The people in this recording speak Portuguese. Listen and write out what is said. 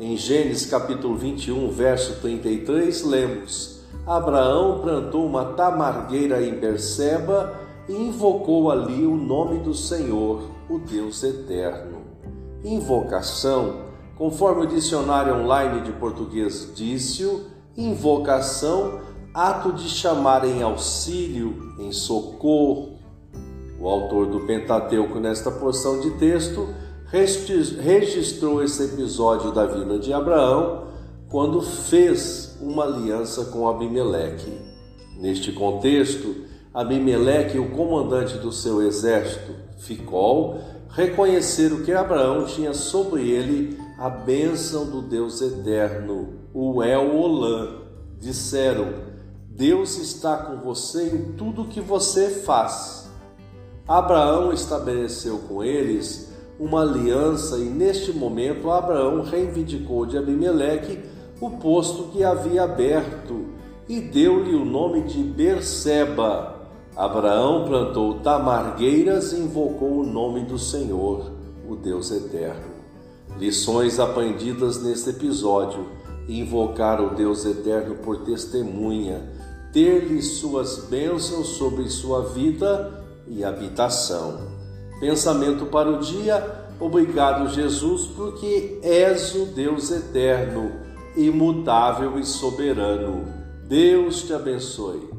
Em Gênesis capítulo 21, verso 33, lemos: Abraão plantou uma tamargueira em Berseba e invocou ali o nome do Senhor, o Deus eterno. Invocação, conforme o dicionário online de português disse, invocação, ato de chamar em auxílio, em socorro. O autor do Pentateuco, nesta porção de texto, registrou esse episódio da vida de Abraão quando fez uma aliança com Abimeleque. Neste contexto, Abimeleque, o comandante do seu exército, Ficol, reconheceram que Abraão tinha sobre ele a bênção do Deus eterno, o El Olã. Disseram: Deus está com você em tudo que você faz. Abraão estabeleceu com eles uma aliança e neste momento Abraão reivindicou de Abimeleque o posto que havia aberto e deu-lhe o nome de Berseba. Abraão plantou tamargueiras e invocou o nome do Senhor, o Deus eterno. Lições aprendidas neste episódio: invocar o Deus eterno por testemunha, ter-lhe suas bênçãos sobre sua vida e habitação. Pensamento para o dia. Obrigado, Jesus, porque és o Deus eterno, imutável e soberano. Deus te abençoe.